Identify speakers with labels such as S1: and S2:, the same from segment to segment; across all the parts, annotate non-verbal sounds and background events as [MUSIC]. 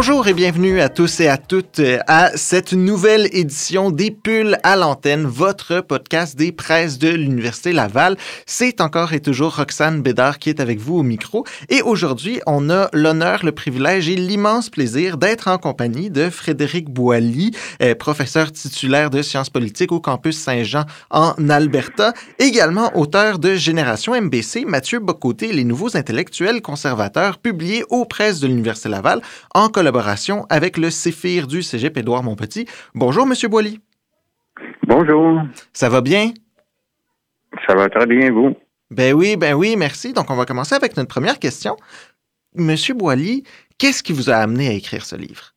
S1: Bonjour et bienvenue à tous et à toutes à cette nouvelle édition des Pulls à l'antenne, votre podcast des presses de l'Université Laval. C'est encore et toujours Roxane Bédard qui est avec vous au micro. Et aujourd'hui, on a l'honneur, le privilège et l'immense plaisir d'être en compagnie de Frédéric Boilly, euh, professeur titulaire de sciences politiques au campus Saint-Jean en Alberta, également auteur de Génération MBC, Mathieu Bocoté, les nouveaux intellectuels conservateurs, publiés aux presses de l'Université Laval en collaboration avec le CEFIR du Cégep Édouard Montpetit. Bonjour, Monsieur Boily.
S2: Bonjour.
S1: Ça va bien?
S2: Ça va très bien, vous?
S1: Ben oui, ben oui, merci. Donc, on va commencer avec notre première question. Monsieur Boily, qu'est-ce qui vous a amené à écrire ce livre?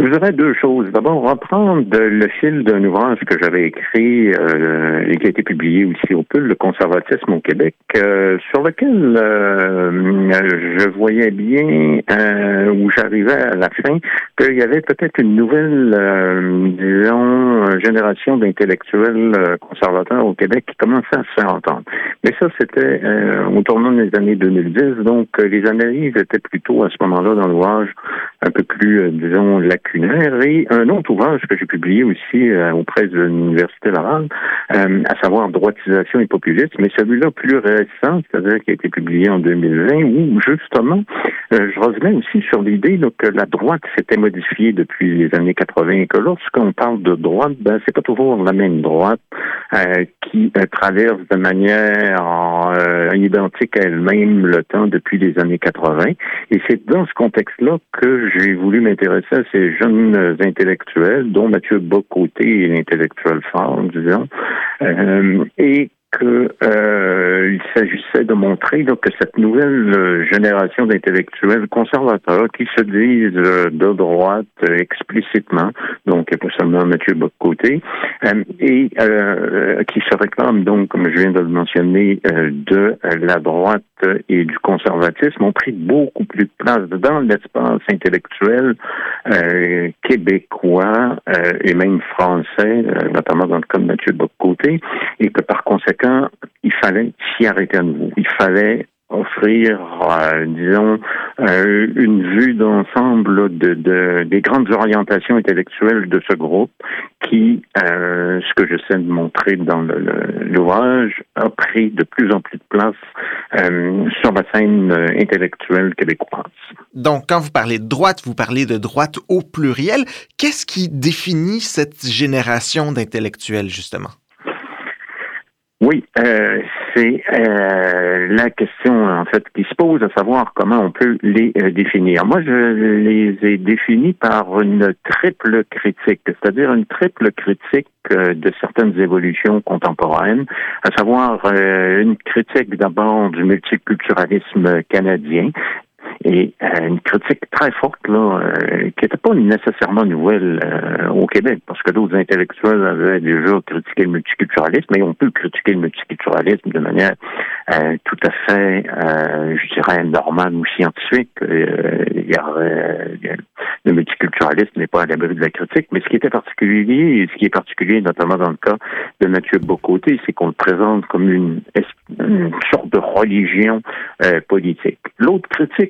S2: Je vous aurais deux choses. D'abord, reprendre le fil d'un ouvrage que j'avais écrit euh, et qui a été publié aussi au PUL, Le conservatisme au Québec, euh, sur lequel euh, je voyais bien où j'arrivais à la fin qu'il y avait peut-être une nouvelle, disons, génération d'intellectuels conservateurs au Québec qui commençait à se faire entendre. Mais ça, c'était au tournant des années 2010, donc les analyses étaient plutôt à ce moment-là dans l'ouvrage un peu plus, disons, lacunaires et un autre ouvrage que j'ai publié aussi euh, auprès de l'Université Laval, euh, à savoir Droitisation et populisme, mais celui-là plus récent, c'est-à-dire qui a été publié en 2020, où justement, euh, je revenais aussi sur l'idée que la droite s'était modifiée depuis les années 80 et que lorsqu'on parle de droite, ben c'est pas toujours la même droite qui traverse de manière identique à elle-même le temps depuis les années 80. Et c'est dans ce contexte-là que j'ai voulu m'intéresser à ces jeunes intellectuels, dont Mathieu Bocoté l'intellectuel fort, disons, euh, et qu'il euh, s'agissait de montrer que cette nouvelle euh, génération d'intellectuels conservateurs qui se disent euh, de droite explicitement, donc pas seulement Mathieu Bocoté, et qui se réclament donc, comme je viens de le mentionner, de la droite et du conservatisme, ont pris beaucoup plus de place dans l'espace intellectuel québécois et même français, notamment dans le cas de Mathieu Bocoté, et que par conséquent il fallait s'y arrêter à nouveau. Il fallait offrir, euh, disons, euh, une vue d'ensemble de, des grandes orientations intellectuelles de ce groupe qui, euh, ce que j'essaie de montrer dans l'ouvrage, a pris de plus en plus de place sur la scène intellectuelle québécoise.
S1: Donc, quand vous parlez de droite, vous parlez de droite au pluriel. Qu'est-ce qui définit cette génération d'intellectuels, justement?
S2: Oui, euh, c'est euh, la question en fait qui se pose, à savoir comment on peut les euh, définir. Moi, je les ai définis par une triple critique, c'est-à-dire une triple critique de certaines évolutions contemporaines, à savoir une critique d'abord du multiculturalisme canadien, et euh, une critique très forte là, euh, qui n'était pas nécessairement nouvelle euh, au Québec, parce que d'autres intellectuels avaient déjà critiqué le multiculturalisme, mais on peut critiquer le multiculturalisme de manière tout à fait, je dirais, normale ou scientifique. il y aurait, le multiculturalisme n'est pas à l'abri de la critique, mais ce qui était particulier, ce qui est particulier notamment dans le cas de Mathieu Bocoté, c'est qu'on le présente comme une, une sorte de religion politique. L'autre critique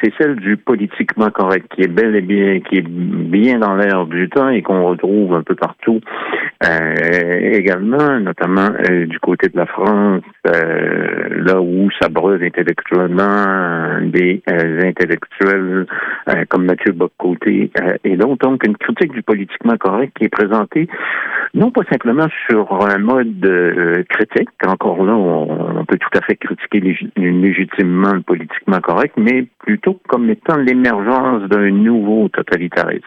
S2: c'est celle du politiquement correct, qui est bel et bien, qui est bien dans l'air du temps et qu'on retrouve un peu partout euh, également, notamment euh, du côté de la France, euh, là où ça brûle intellectuellement des intellectuels comme Mathieu Boccoté et d'autres. Donc, une critique du politiquement correct qui est présentée non pas simplement sur un mode critique, encore là, on, peut tout à fait critiquer légitimement le politiquement correct, mais comme étant l'émergence d'un nouveau totalitarisme.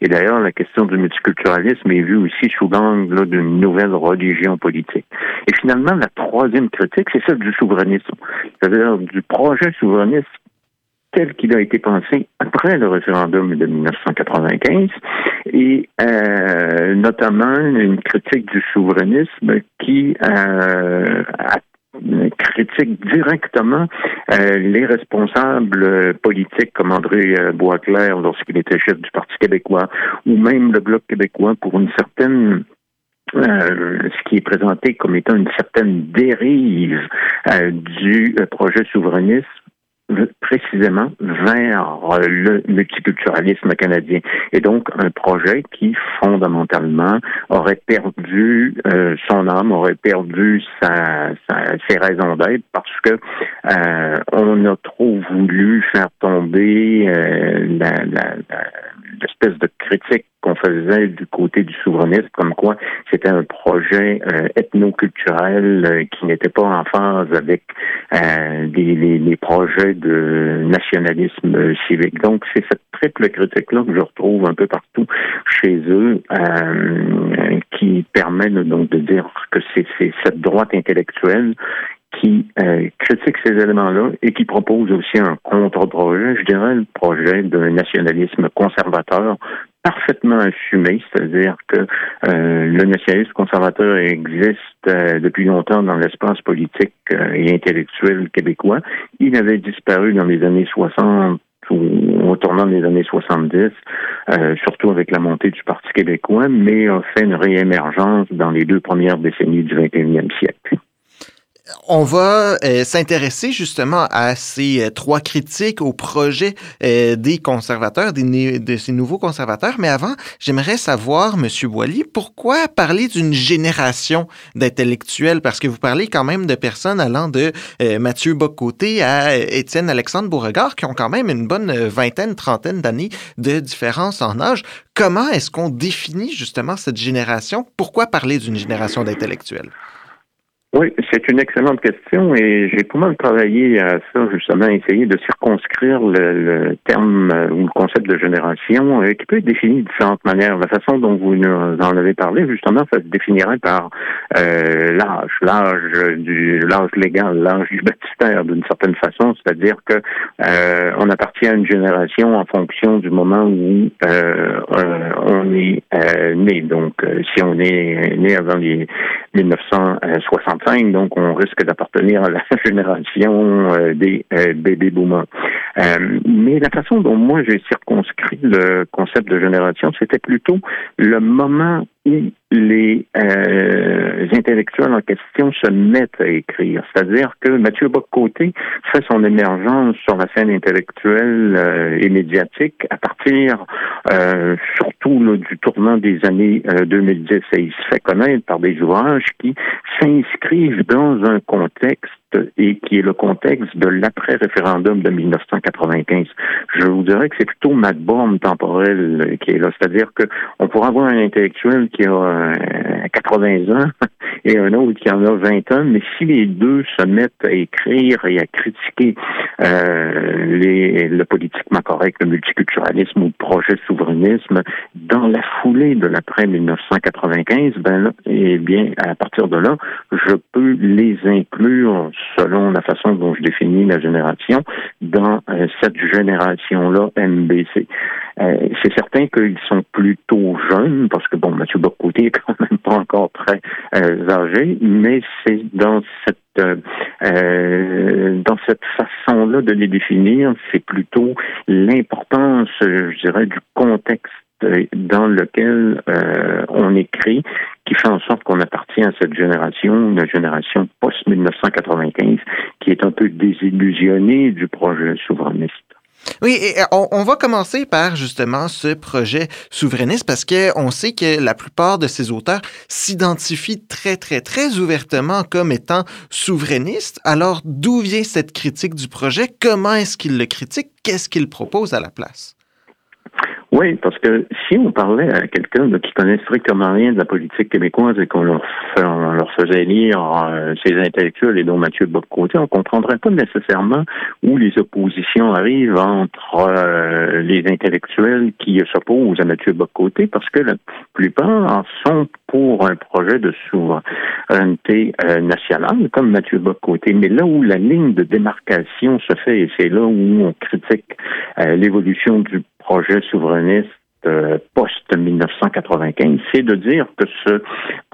S2: Et d'ailleurs, la question du multiculturalisme est vue aussi sous l'angle d'une nouvelle religion politique. Et finalement, la troisième critique, c'est celle du souverainisme, c'est-à-dire du projet souverainiste tel qu'il a été pensé après le référendum de 1995 et euh, notamment une critique du souverainisme qui euh, critique directement euh, les responsables politiques comme André euh, Boisclair lorsqu'il était chef du Parti québécois ou même le Bloc québécois pour une certaine euh, ce qui est présenté comme étant une certaine dérive du projet souverainiste précisément vers le multiculturalisme canadien. Et donc, un projet qui, fondamentalement, aurait perdu euh, son âme, aurait perdu sa, ses raisons d'être parce que euh, on a trop voulu faire tomber euh, la, l'espèce de critique qu'on faisait du côté du souverainisme, comme quoi c'était un projet euh, ethno-culturel euh, qui n'était pas en phase avec euh, les, projets de nationalisme civique. Donc, c'est cette triple critique-là que je retrouve un peu partout chez eux, qui permet donc de dire que c'est cette droite intellectuelle qui euh, critique ces éléments-là et qui propose aussi un contre-projet, je dirais, le projet d'un nationalisme conservateur parfaitement assumé, c'est-à-dire que euh, le nationalisme conservateur existe euh, depuis longtemps dans l'espace politique et intellectuel québécois. Il avait disparu dans les années 60 ou au tournant des années 70, surtout avec la montée du Parti québécois, mais a fait une réémergence dans les deux premières décennies du 21e siècle.
S1: On va euh, s'intéresser justement à ces euh, trois critiques au projet euh, des conservateurs, de ces nouveaux conservateurs. Mais avant, j'aimerais savoir, Monsieur Boily, pourquoi parler d'une génération d'intellectuels? Parce que vous parlez quand même de personnes allant de Mathieu Bocoté à Étienne Alexandre Beauregard, qui ont quand même une bonne vingtaine, trentaine d'années de différence en âge. Comment est-ce qu'on définit justement cette génération? Pourquoi parler d'une génération d'intellectuels?
S2: Oui, c'est une excellente question et j'ai pas mal travaillé à ça, justement, essayer de circonscrire le, terme euh, ou le concept de génération euh, qui peut être défini de différentes manières. La façon dont vous nous en avez parlé, justement, ça se définirait par euh, l'âge, l'âge du l'âge légal, l'âge du baptistère d'une certaine façon, c'est-à-dire que on appartient à une génération en fonction du moment où on est né. Donc, si on est né avant les 1960 donc on risque d'appartenir à la [LAUGHS] génération euh, des euh, bébés boomers. Euh, mais la façon dont moi j'ai circonscrit le concept de génération, c'était plutôt le moment où les intellectuels en question se mettent à écrire. C'est-à-dire que Mathieu Boccoté fait son émergence sur la scène intellectuelle et médiatique à partir surtout du tournant des années 2010 et il se fait connaître par des ouvrages qui s'inscrivent dans un contexte et qui est le contexte de l'après-référendum de 1995. Je vous dirais que c'est plutôt ma borne temporelle qui est là. C'est-à-dire que on pourrait avoir un intellectuel qui a 80 euh, ans [LAUGHS] et un autre qui en a 20 ans, mais si les deux se mettent à écrire et à critiquer euh, les, le politiquement correct, le multiculturalisme ou le projet souverainisme dans la foulée de l'après 1995, ben là, eh bien, à partir de là, je peux les inclure selon la façon dont je définis la génération, dans euh, cette génération-là MBC. Euh, c'est certain qu'ils sont plutôt jeunes, parce que, bon, Mathieu Bocoté est quand même pas encore très euh, âgé, mais c'est dans cette dans cette façon-là de les définir, c'est plutôt l'importance, je dirais, du contexte dans lequel euh, on écrit, qui fait en sorte qu'on appartient à cette génération, la génération post-1995, qui est un peu désillusionnée du projet souverainiste.
S1: Oui, et on, va commencer par justement ce projet souverainiste parce qu'on sait que la plupart de ces auteurs s'identifient très, très, très ouvertement comme étant souverainistes. Alors, d'où vient cette critique du projet? Comment est-ce qu'ils le critiquent? Qu'est-ce qu'ils proposent à la place?
S2: Oui, parce que si on parlait à quelqu'un qui connaît strictement rien de la politique québécoise et qu'on leur, leur faisait lire euh, ces intellectuels et dont Mathieu Bocoté, on comprendrait pas nécessairement où les oppositions arrivent entre euh, les intellectuels qui s'opposent à Mathieu Bocoté, parce que la plupart sont pour un projet de souveraineté euh, nationale, comme Mathieu Bocoté. Mais là où la ligne de démarcation se fait, et c'est là où on critique l'évolution du projet souverainiste euh, post-1995, c'est de dire que ce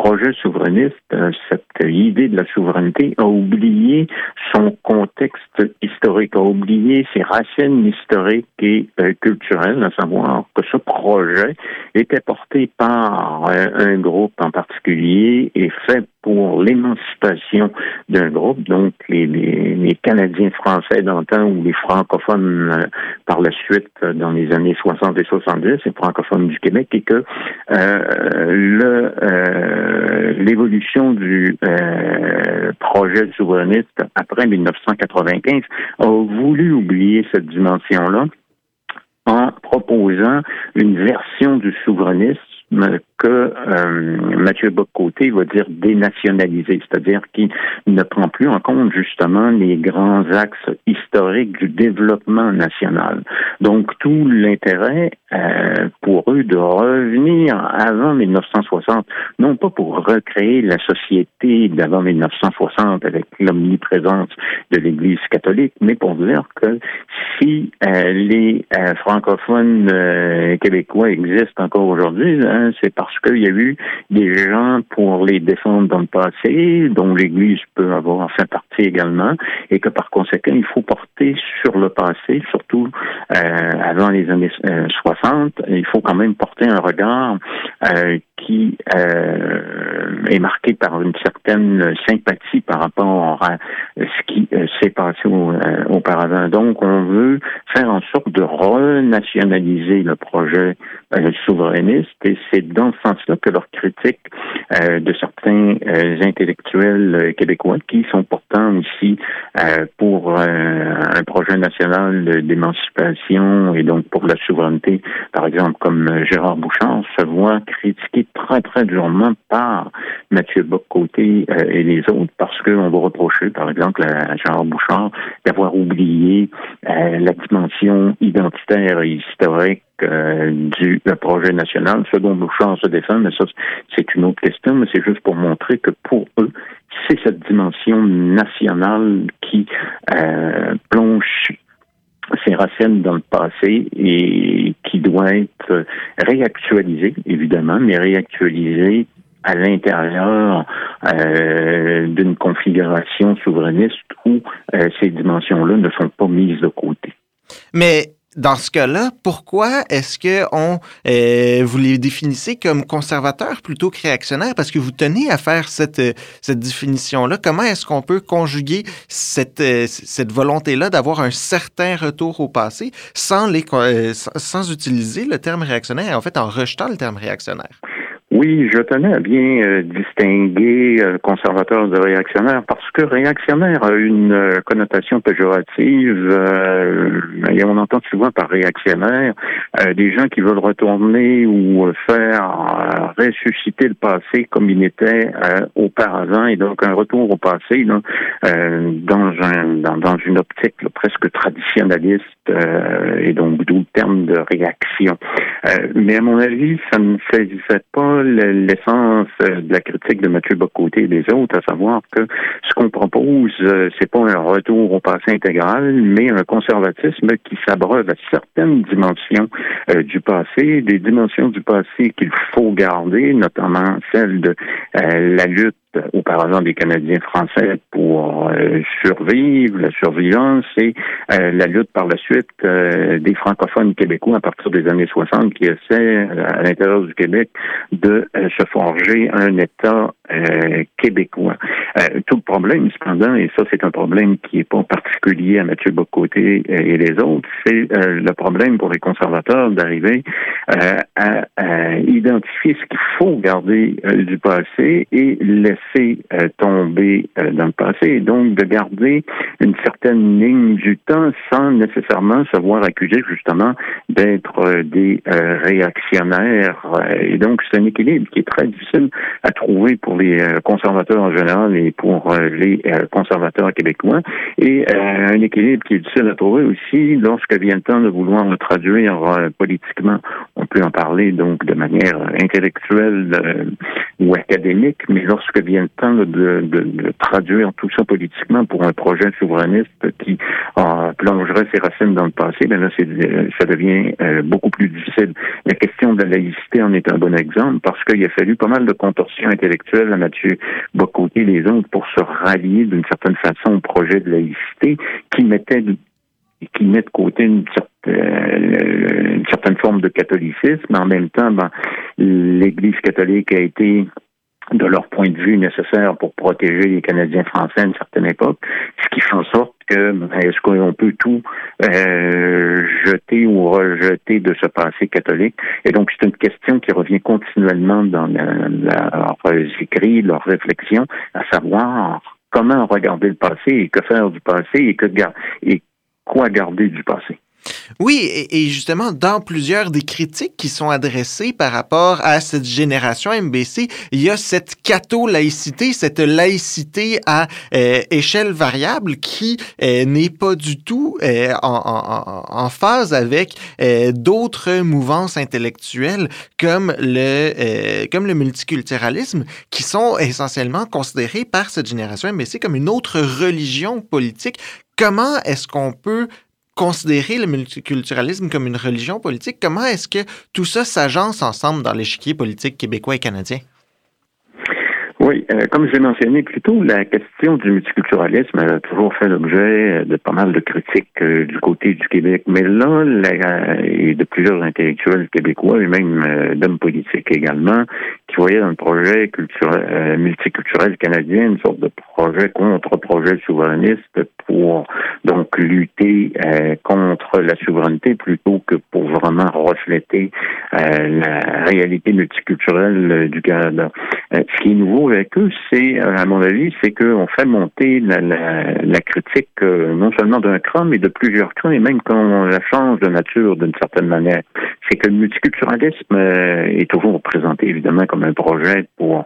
S2: projet souverainiste, euh, cette idée de la souveraineté, a oublié son contexte historique, a oublié ses racines historiques et euh, culturelles, à savoir que ce projet était porté par un groupe en particulier et fait pour l'émancipation d'un groupe, donc les, les, Canadiens français d'antan ou les francophones euh, par la suite euh, dans les années 60 et 70, les francophones du Québec, et que le l'évolution du projet souverainiste après 1995 a voulu oublier cette dimension-là en proposant une version du souverainisme que euh, Mathieu Bocoté va dire dénationaliser, c'est-à-dire qu'il ne prend plus en compte justement les grands axes historiques du développement national. Donc tout l'intérêt euh, pour eux de revenir avant 1960, non pas pour recréer la société d'avant 1960 avec l'omniprésence de l'Église catholique, mais pour dire que si euh, les francophones québécois existent encore aujourd'hui, hein, c'est parce parce qu'il y a eu des gens pour les défendre dans le passé, dont l'Église peut avoir fait partie également, et que par conséquent, il faut porter sur le passé, surtout euh, avant les années 60, euh, il faut quand même porter un regard euh, qui euh, est marqué par une certaine sympathie par rapport à ce qui euh, s'est passé euh, auparavant. Donc, on veut faire en sorte de renationaliser le projet souverainiste et c'est dans ce sens-là que leur critique de certains intellectuels québécois qui sont pourtant aussi pour un projet national d'émancipation et donc pour la souveraineté, par exemple comme Gérard Bouchard, se voit critiquer très, très durement par Mathieu Bocoté euh, et les autres parce qu'on va reprocher, par exemple, à Jean Bouchard d'avoir oublié euh, la dimension identitaire et historique euh, du projet national. Ce dont Bouchard se défend, mais ça, c'est une autre question, mais c'est juste pour montrer que pour eux, c'est cette dimension nationale qui plonge ses racines dans le passé et qui doit être réactualisé, évidemment, mais réactualisé à l'intérieur euh, d'une configuration souverainiste où euh, ces dimensions-là ne sont pas mises de côté.
S1: Mais dans ce cas-là, pourquoi est-ce que on euh, vous les définissez comme conservateurs plutôt que réactionnaires? Parce que vous tenez à faire cette euh, cette définition-là. Comment est-ce qu'on peut conjuguer cette euh, cette volonté-là d'avoir un certain retour au passé sans les sans utiliser le terme réactionnaire, en fait en rejetant le terme réactionnaire?
S2: Oui, je tenais à bien euh, distinguer euh, conservateur de réactionnaire parce que réactionnaire a une euh, connotation péjorative et on entend souvent par réactionnaire des gens qui veulent retourner ou faire ressusciter le passé comme il était auparavant et donc un retour au passé dans un dans, une optique presque traditionnaliste et donc d'où le terme de réaction. mais à mon avis, ça ne saisissait pas l'essence euh, de la critique de Mathieu Bocoté et des autres, à savoir que ce qu'on propose, euh, c'est pas un retour au passé intégral, mais un conservatisme qui s'abreuve à certaines dimensions euh, du passé, des dimensions du passé qu'il faut garder, notamment celle de la lutte auparavant des Canadiens français pour euh, survivre, la survivance et euh, la lutte par la suite euh, des francophones québécois à partir des années 60 qui essaient à l'intérieur du Québec de se forger un État québécois. tout le problème, cependant, et ça c'est un problème qui n'est pas particulier à Mathieu Bocoté et les autres, c'est le problème pour les conservateurs d'arriver à, à, identifier ce qu'il faut garder du passé et laisser euh, tomber euh, dans le passé et donc de garder une certaine ligne du temps sans nécessairement se voir accusé justement d'être euh, des réactionnaires. Et donc c'est un équilibre qui est très difficile à trouver pour les conservateurs en général et pour les conservateurs québécois et un équilibre qui est difficile à trouver aussi lorsque vient le temps de vouloir le traduire politiquement. On peut en parler donc de manière intellectuelle ou académique, mais lorsque vient le temps de, de, traduire tout ça politiquement pour un projet souverainiste qui euh, plongerait ses racines dans le passé, ben là, ça devient euh, beaucoup plus difficile. La question de la laïcité en est un bon exemple parce qu'il a fallu pas mal de contorsions intellectuelles à Mathieu Bocoté et les autres pour se rallier d'une certaine façon au projet de laïcité qui mettait qui met de côté une certaine, euh, une certaine forme de catholicisme, mais en même temps, ben, l'Église catholique a été de leur point de vue nécessaire pour protéger les Canadiens français à une certaine époque, ce qui fait en sorte que ben, est-ce qu'on peut tout euh, jeter ou rejeter de ce passé catholique? Et donc c'est une question qui revient continuellement dans leurs écrits, leurs réflexions, à savoir comment regarder le passé et que faire du passé et que et quoi garder du passé.
S1: Oui, et, justement, dans plusieurs des critiques qui sont adressées par rapport à cette génération MBC, il y a cette catho-laïcité, cette laïcité à euh, échelle variable qui euh, n'est pas du tout euh, en, en, phase avec d'autres mouvances intellectuelles comme le, comme le multiculturalisme, qui sont essentiellement considérés par cette génération MBC comme une autre religion politique. Comment est-ce qu'on peut considérer le multiculturalisme comme une religion politique? Comment est-ce que tout ça s'agence ensemble dans l'échiquier politique québécois et canadien?
S2: Oui, euh, comme je l'ai mentionné plus tôt, la question du multiculturalisme a toujours fait l'objet de pas mal de critiques euh, du côté du Québec. Mais là, et de plusieurs intellectuels québécois et même euh, d'hommes politiques également, qui voyaient dans le projet culturel, multiculturel canadien une sorte de projet contre projet souverainiste pour donc lutter contre la souveraineté plutôt que pour vraiment refléter la réalité multiculturelle du Canada. ce qui est nouveau avec eux, c'est, euh, à mon avis, c'est qu'on fait monter la, critique euh, non seulement d'un cran, mais de plusieurs crans, et même qu'on la change de nature d'une certaine manière. C'est que le multiculturalisme euh, est toujours présenté évidemment comme un projet pour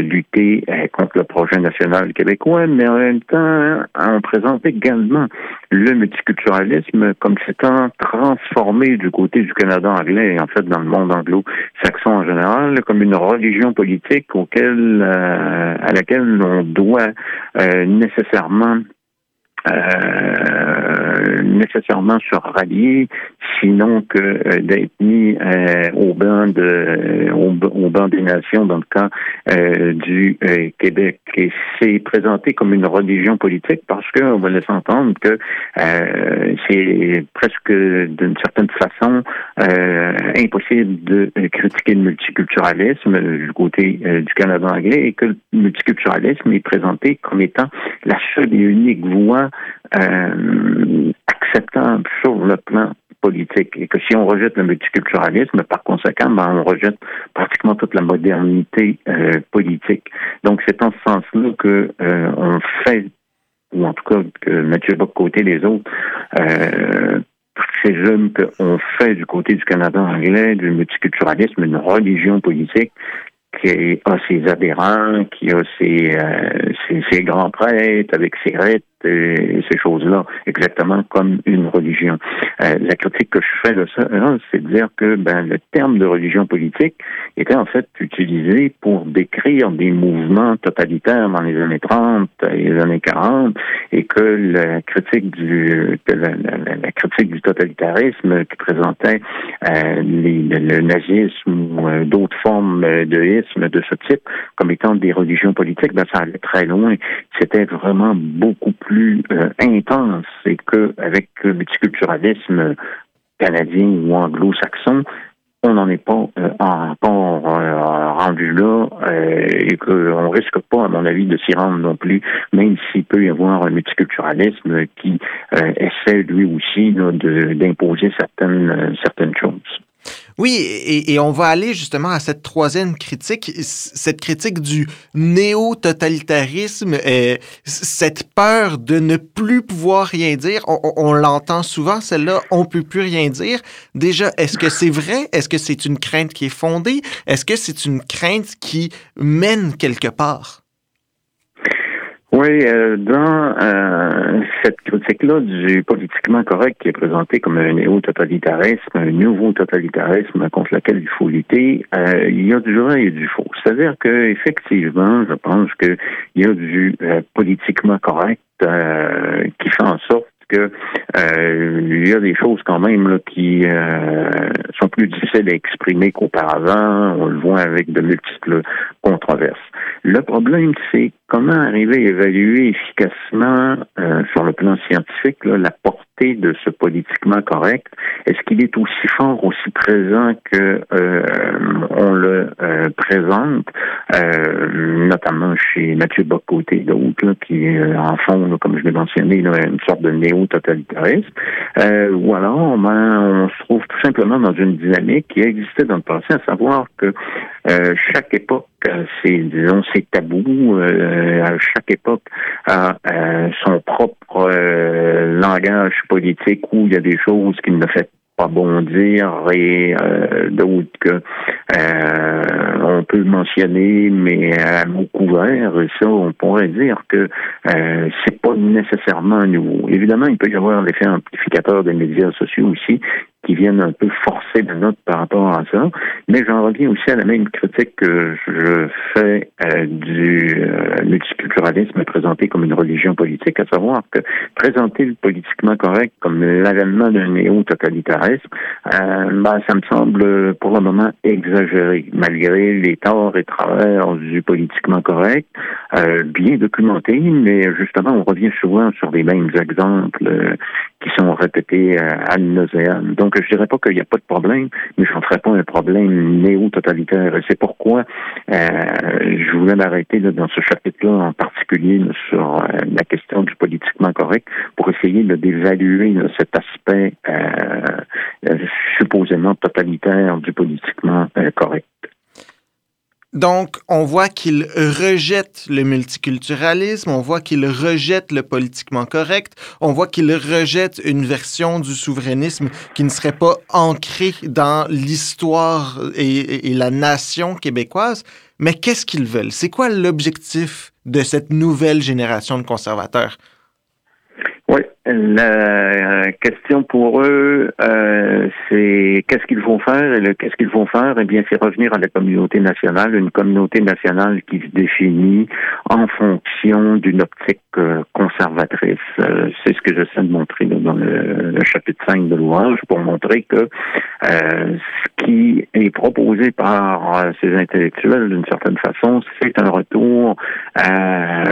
S2: lutter contre le projet national québécois, mais en même temps, on présente également le multiculturalisme comme s'étant transformé du côté du Canada anglais et en fait dans le monde anglo-saxon en général, comme une religion politique auquel euh, à laquelle on doit euh, nécessairement euh, nécessairement se rallier, sinon que euh, d'être mis euh, au banc de au, banc des nations dans le cas du Québec. Et c'est présenté comme une religion politique parce qu'on va laisser entendre que c'est presque d'une certaine façon impossible de critiquer le multiculturalisme du côté du Canada anglais et que le multiculturalisme est présenté comme étant la seule et unique voie euh, acceptable sur le plan politique et que si on rejette le multiculturalisme, par conséquent, ben, on rejette pratiquement toute la modernité euh, politique. Donc c'est en ce sens-là que euh, on fait, ou en tout cas que Mathieu Bock-Côté et les autres, euh, jeunes qu'on fait du côté du Canada anglais, du multiculturalisme, une religion politique qui a ses adhérents, qui a ses, ses, ses grands prêtres avec ses rites, et ces choses-là, exactement comme une religion. Euh, la critique que je fais de ça, c'est de dire que ben, le terme de religion politique était en fait utilisé pour décrire des mouvements totalitaires dans les années 30 et les années 40, et que la critique du la, critique totalitarisme qui présentait euh, le nazisme ou euh, d'autres formes de isme de ce type comme étant des religions politiques, ben, ça allait très loin. C'était vraiment beaucoup plus euh, intense et qu'avec le multiculturalisme canadien ou anglo-saxon, on n'en est pas euh, encore euh, rendu là et qu'on risque pas, à mon avis, de s'y rendre non plus, même s'il peut y avoir un multiculturalisme qui essaie lui aussi d'imposer certaines certaines choses.
S1: Oui, et, on va aller justement à cette troisième critique, cette critique du néo-totalitarisme, euh, cette peur de ne plus pouvoir rien dire. On, l'entend souvent, celle-là, on peut plus rien dire. Déjà, est-ce que c'est vrai? Est-ce que c'est une crainte qui est fondée? Est-ce que c'est une crainte qui mène quelque part?
S2: Oui, euh, dans euh, cette critique-là du politiquement correct qui est présenté comme un néo-totalitarisme, un nouveau totalitarisme contre lequel il faut lutter, euh, il y a du vrai et du faux. C'est-à-dire que effectivement, je pense qu'il y a du politiquement correct qui fait en sorte euh, il y a des choses quand même là, qui euh, sont plus difficiles à exprimer qu'auparavant. On le voit avec de multiples controverses. Le problème, c'est comment arriver à évaluer efficacement euh, sur le plan scientifique la portée de ce politiquement correct, est-ce qu'il est aussi fort, aussi présent que euh, on le euh, présente, euh, notamment chez Mathieu Bocoté et d'autres, qui en fond, comme je l'ai mentionné, une sorte de néo-totalitarisme, ou alors ben, on se trouve tout simplement dans une dynamique qui existait dans le passé, à savoir que chaque époque c'est disons c'est tabou. chaque époque a son propre langage où il y a des choses qui ne fait pas bon dire et euh, d'autres que euh, on peut mentionner mais à mot couvert ça on pourrait dire que euh, c'est pas nécessairement nouveau. Évidemment il peut y avoir l'effet amplificateur des médias sociaux aussi qui viennent un peu forcer la note par rapport à ça. Mais j'en reviens aussi à la même critique que je fais euh, du euh, multiculturalisme présenté comme une religion politique, à savoir que présenter le politiquement correct comme l'avènement d'un néo-totalitarisme, euh, ben, ça me semble pour le moment exagéré, malgré les torts et travers du politiquement correct, euh, bien documenté, mais justement, on revient souvent sur les mêmes exemples qui sont répétés à nauseam. Donc, je dirais pas qu'il n'y a pas de problème, mais je n'en ferai pas un problème néo-totalitaire. C'est pourquoi euh, je voulais m'arrêter dans ce chapitre-là en particulier sur euh, la question du politiquement correct pour essayer d'évaluer cet aspect euh, supposément totalitaire du politiquement correct.
S1: Donc, on voit qu'il rejette le multiculturalisme, on voit qu'il rejette le politiquement correct, on voit qu'il rejette une version du souverainisme qui ne serait pas ancrée dans l'histoire et, la nation québécoise. Mais qu'est-ce qu'ils veulent? C'est quoi l'objectif de cette nouvelle génération de conservateurs?
S2: La question pour eux, euh, c'est qu'est-ce qu'ils vont faire? Et le qu'est-ce qu'ils vont faire? Eh bien, c'est revenir à la communauté nationale, une communauté nationale qui se définit en fonction d'une optique euh, conservatrice. Euh, c'est ce que j'essaie de montrer dans le, chapitre 5 de l'ouvrage pour montrer que ce qui est proposé par ces intellectuels, d'une certaine façon, c'est un retour à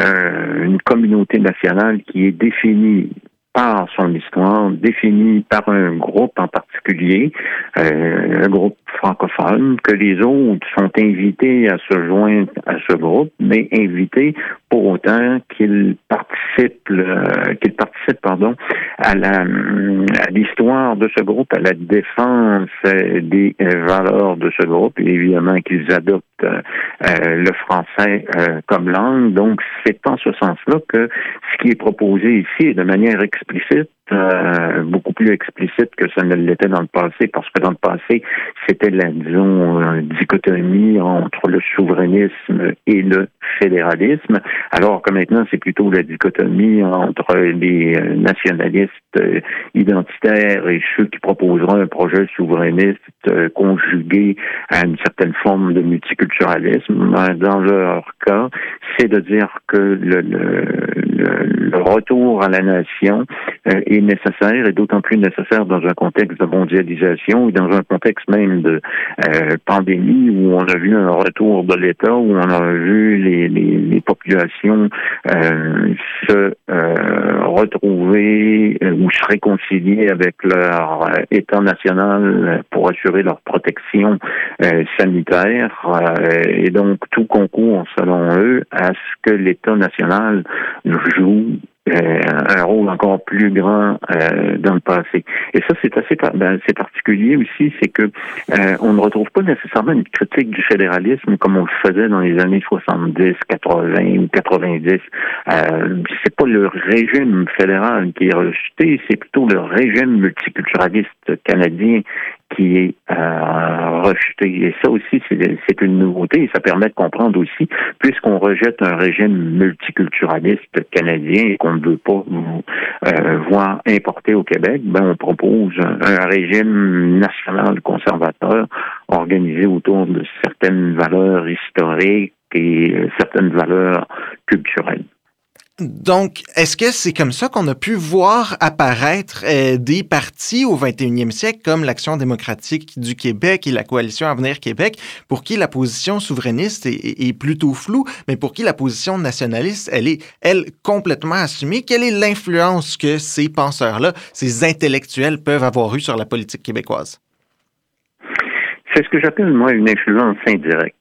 S2: une communauté nationale qui est définie par son histoire, définie par un groupe en particulier, euh, un groupe francophone, que les autres sont invités à se joindre à ce groupe, mais invités pour autant qu'ils participent, qu'ils participent, pardon, à la à l'histoire de ce groupe, à la défense des valeurs de ce groupe, et évidemment qu'ils adoptent euh, le français euh, comme langue. Donc, c'est en ce sens-là que ce qui est proposé ici est de manière explicite euh, beaucoup plus explicite que ça ne l'était dans le passé, parce que dans le passé, c'était la, disons, dichotomie entre le souverainisme et le fédéralisme, alors que maintenant, c'est plutôt la dichotomie entre les euh, nationalistes euh, identitaires et ceux qui proposeront un projet souverainiste conjugué à une certaine forme de multiculturalisme. Dans leur cas, c'est de dire que le, le, retour à la nation nécessaire et d'autant plus nécessaire dans un contexte de mondialisation et dans un contexte même de euh, pandémie où on a vu un retour de l'État, où on a vu les, populations euh, se euh, retrouver ou se réconcilier avec leur État national pour assurer leur protection sanitaire. et donc tout concourt, selon eux, à ce que l'État national joue euh, un rôle encore plus grand euh, dans le passé. Et ça, c'est assez ben, c'est particulier aussi, c'est que euh, on ne retrouve pas nécessairement une critique du fédéralisme comme on le faisait dans les années 70, 80 ou 90. Euh, c'est pas le régime fédéral qui est rejeté, c'est plutôt le régime multiculturaliste canadien qui est euh, rejeté. Et ça aussi, c'est une nouveauté et ça permet de comprendre aussi, puisqu'on rejette un régime multiculturaliste canadien et qu'on ne veut pas euh, voir importer au Québec, ben on propose un, régime national conservateur organisé autour de certaines valeurs historiques et euh, certaines valeurs culturelles.
S1: Donc, est-ce que c'est comme ça qu'on a pu voir apparaître euh, des partis au 21e siècle comme l'Action démocratique du Québec et la Coalition Avenir Québec, pour qui la position souverainiste est, plutôt floue, mais pour qui la position nationaliste, elle est, elle, complètement assumée? Quelle est l'influence que ces penseurs-là, ces intellectuels peuvent avoir eu sur la politique québécoise?
S2: C'est ce que j'appelle, moi, une influence indirecte.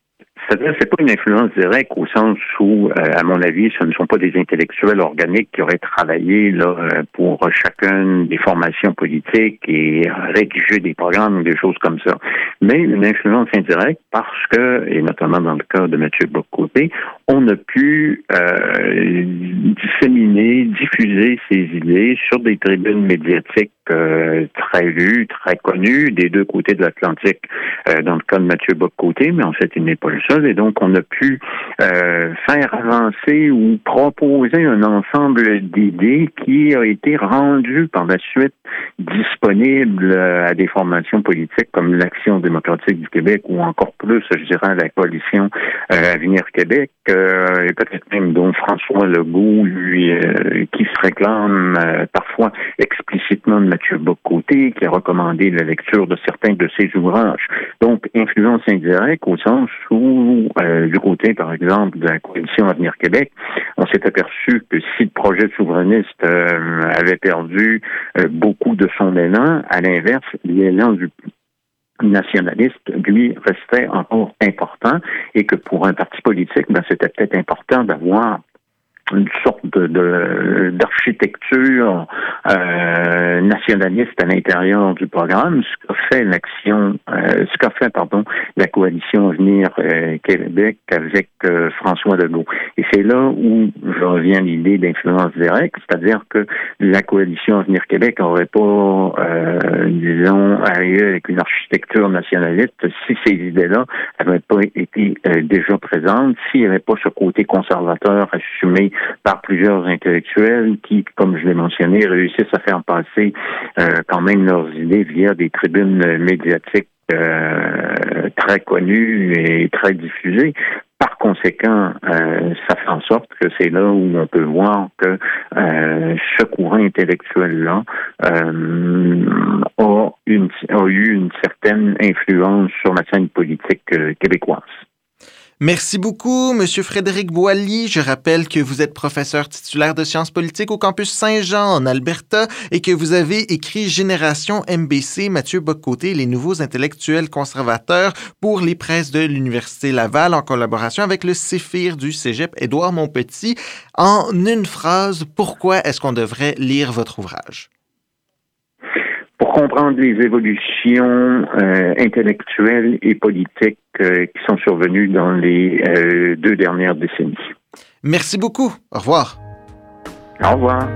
S2: C'est-à-dire, c'est pas une influence directe au sens où, euh, à mon avis, ce ne sont pas des intellectuels organiques qui auraient travaillé là euh, pour chacune des formations politiques et rédigé des programmes, des choses comme ça. Mais une influence indirecte parce que, et notamment dans le cas de Mathieu Bocoté, on a pu euh, disséminer, diffuser ses idées sur des tribunes médiatiques euh, très lues, très connues des deux côtés de l'Atlantique. Euh, dans le cas de Mathieu Bocoté, mais en fait, il n'est pas le seul. Et donc, on a pu euh, faire avancer ou proposer un ensemble d'idées qui a été rendu par la suite disponible à des formations politiques comme l'Action démocratique du Québec ou encore plus, je dirais, la coalition Avenir Québec, et peut-être même dont François Legault, lui, qui se réclame parfois explicitement de Bocoté, qui a recommandé la lecture de certains de ses ouvrages. Donc, influence indirecte au sens où, euh, du côté, par exemple, de la coalition Avenir Québec, on s'est aperçu que si le projet souverainiste euh, avait perdu euh, beaucoup de son élan, à l'inverse, l'élan du nationaliste, lui, restait encore important et que pour un parti politique, ben, c'était peut-être important d'avoir une sorte de d'architecture euh, nationaliste à l'intérieur du programme, ce qu'a fait l'action, euh, ce qu'a fait pardon la coalition Avenir euh, Québec avec euh, François Legault. Et c'est là où je reviens à l'idée d'influence directe, c'est-à-dire que la coalition Avenir Québec n'aurait pas, disons, arrivé avec une architecture nationaliste si ces idées-là n'avaient pas été déjà présentes, s'il n'y avait pas ce côté conservateur assumé par plusieurs intellectuels qui, comme je l'ai mentionné, réussissent à faire passer euh, quand même leurs idées via des tribunes médiatiques euh, très connues et très diffusées. Par conséquent, euh, ça fait en sorte que c'est là où on peut voir que ce courant intellectuel-là a, a eu une certaine influence sur la scène politique québécoise.
S1: Merci beaucoup, Monsieur Frédéric Boilly. Je rappelle que vous êtes professeur titulaire de sciences politiques au campus Saint-Jean en Alberta et que vous avez écrit Génération MBC, Mathieu Bocoté, les nouveaux intellectuels conservateurs pour les presses de l'Université Laval en collaboration avec le CEFIR du Cégep Édouard Montpetit. En une phrase, pourquoi est-ce qu'on devrait lire votre ouvrage?
S2: Pour comprendre les évolutions euh, intellectuelles et politiques euh, qui sont survenues dans les euh, deux dernières décennies.
S1: Merci beaucoup. Au revoir.
S2: Au revoir.